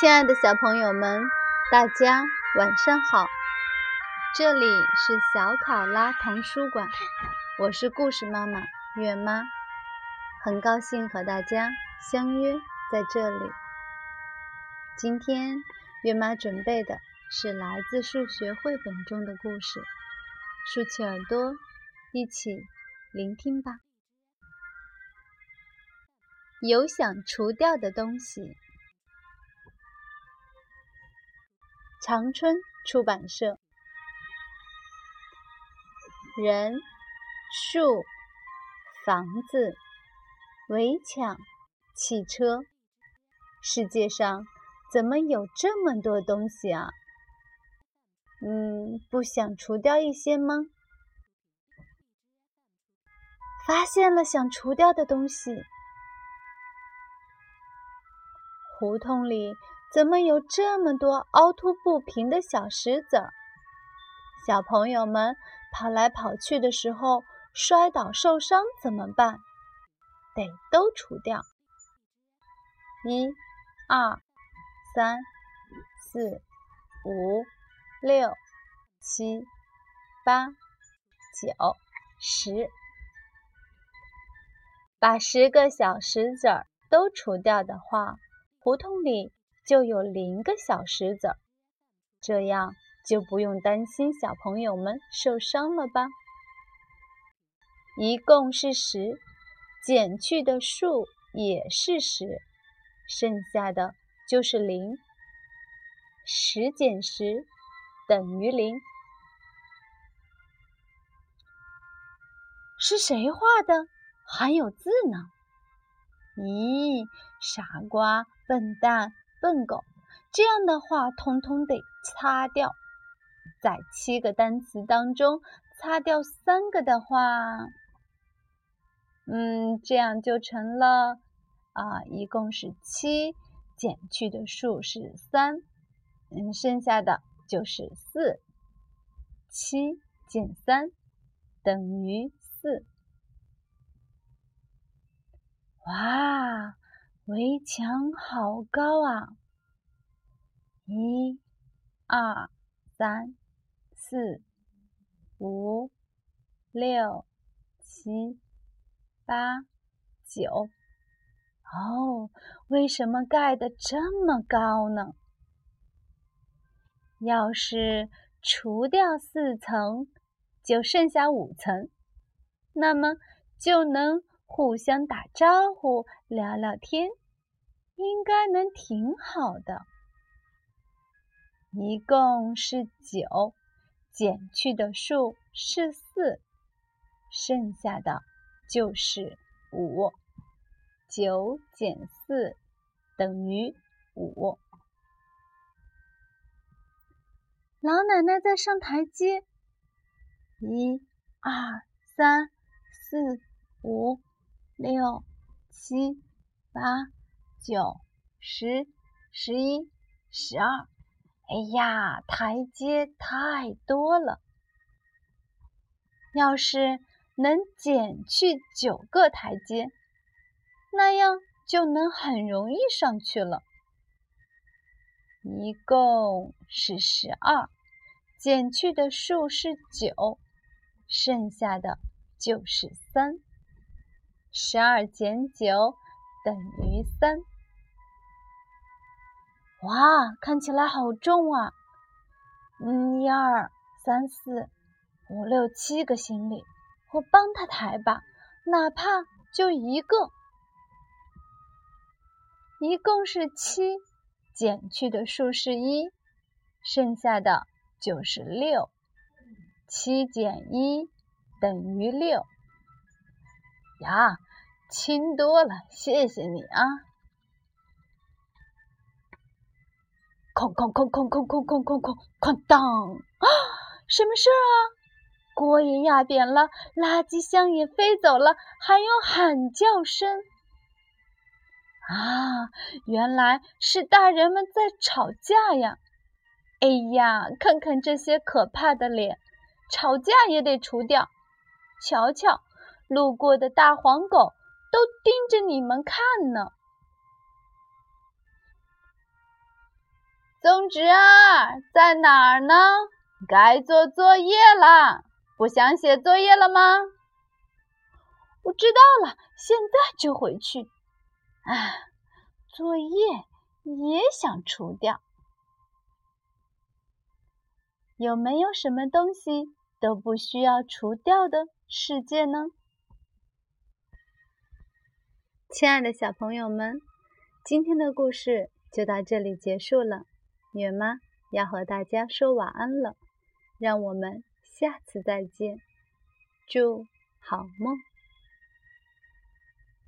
亲爱的小朋友们，大家晚上好！这里是小考拉童书馆，我是故事妈妈月妈，很高兴和大家相约在这里。今天月妈准备的是来自数学绘本中的故事，竖起耳朵，一起聆听吧。有想除掉的东西。长春出版社。人、树、房子、围墙、汽车，世界上怎么有这么多东西啊？嗯，不想除掉一些吗？发现了想除掉的东西。胡同里。怎么有这么多凹凸不平的小石子儿？小朋友们跑来跑去的时候摔倒受伤怎么办？得都除掉。一、二、三、四、五、六、七、八、九、十，把十个小石子儿都除掉的话，胡同里。就有零个小石子儿，这样就不用担心小朋友们受伤了吧？一共是十，减去的数也是十，剩下的就是零。十减十等于零。是谁画的？还有字呢？咦，傻瓜，笨蛋！笨狗，这样的话通通得擦掉。在七个单词当中擦掉三个的话，嗯，这样就成了啊，一共是七，减去的数是三，嗯，剩下的就是四。七减三等于四。哇！围墙好高啊！一、二、三、四、五、六、七、八、九。哦，为什么盖的这么高呢？要是除掉四层，就剩下五层，那么就能互相打招呼、聊聊天。应该能挺好的。一共是九，减去的数是四，剩下的就是五。九减四等于五。老奶奶在上台阶。一、二、三、四、五、六、七、八。九、十、十一、十二，哎呀，台阶太多了。要是能减去九个台阶，那样就能很容易上去了。一共是十二，减去的数是九，剩下的就是三。十二减九等于三。哇，看起来好重啊！嗯，一二三四五六七个行李，我帮他抬吧，哪怕就一个。一共是七，减去的数是一，剩下的就是六。七减一等于六。呀，轻多了，谢谢你啊！哐哐哐哐哐哐哐哐哐哐当！啊，什么事儿啊？锅也压扁了，垃圾箱也飞走了，还有喊叫声。啊，原来是大人们在吵架呀！哎呀，看看这些可怕的脸，吵架也得除掉。瞧瞧，路过的大黄狗都盯着你们看呢。宗侄儿在哪儿呢？该做作业啦！不想写作业了吗？我知道了，现在就回去。啊，作业也想除掉。有没有什么东西都不需要除掉的世界呢？亲爱的小朋友们，今天的故事就到这里结束了。月妈要和大家说晚安了，让我们下次再见，祝好梦。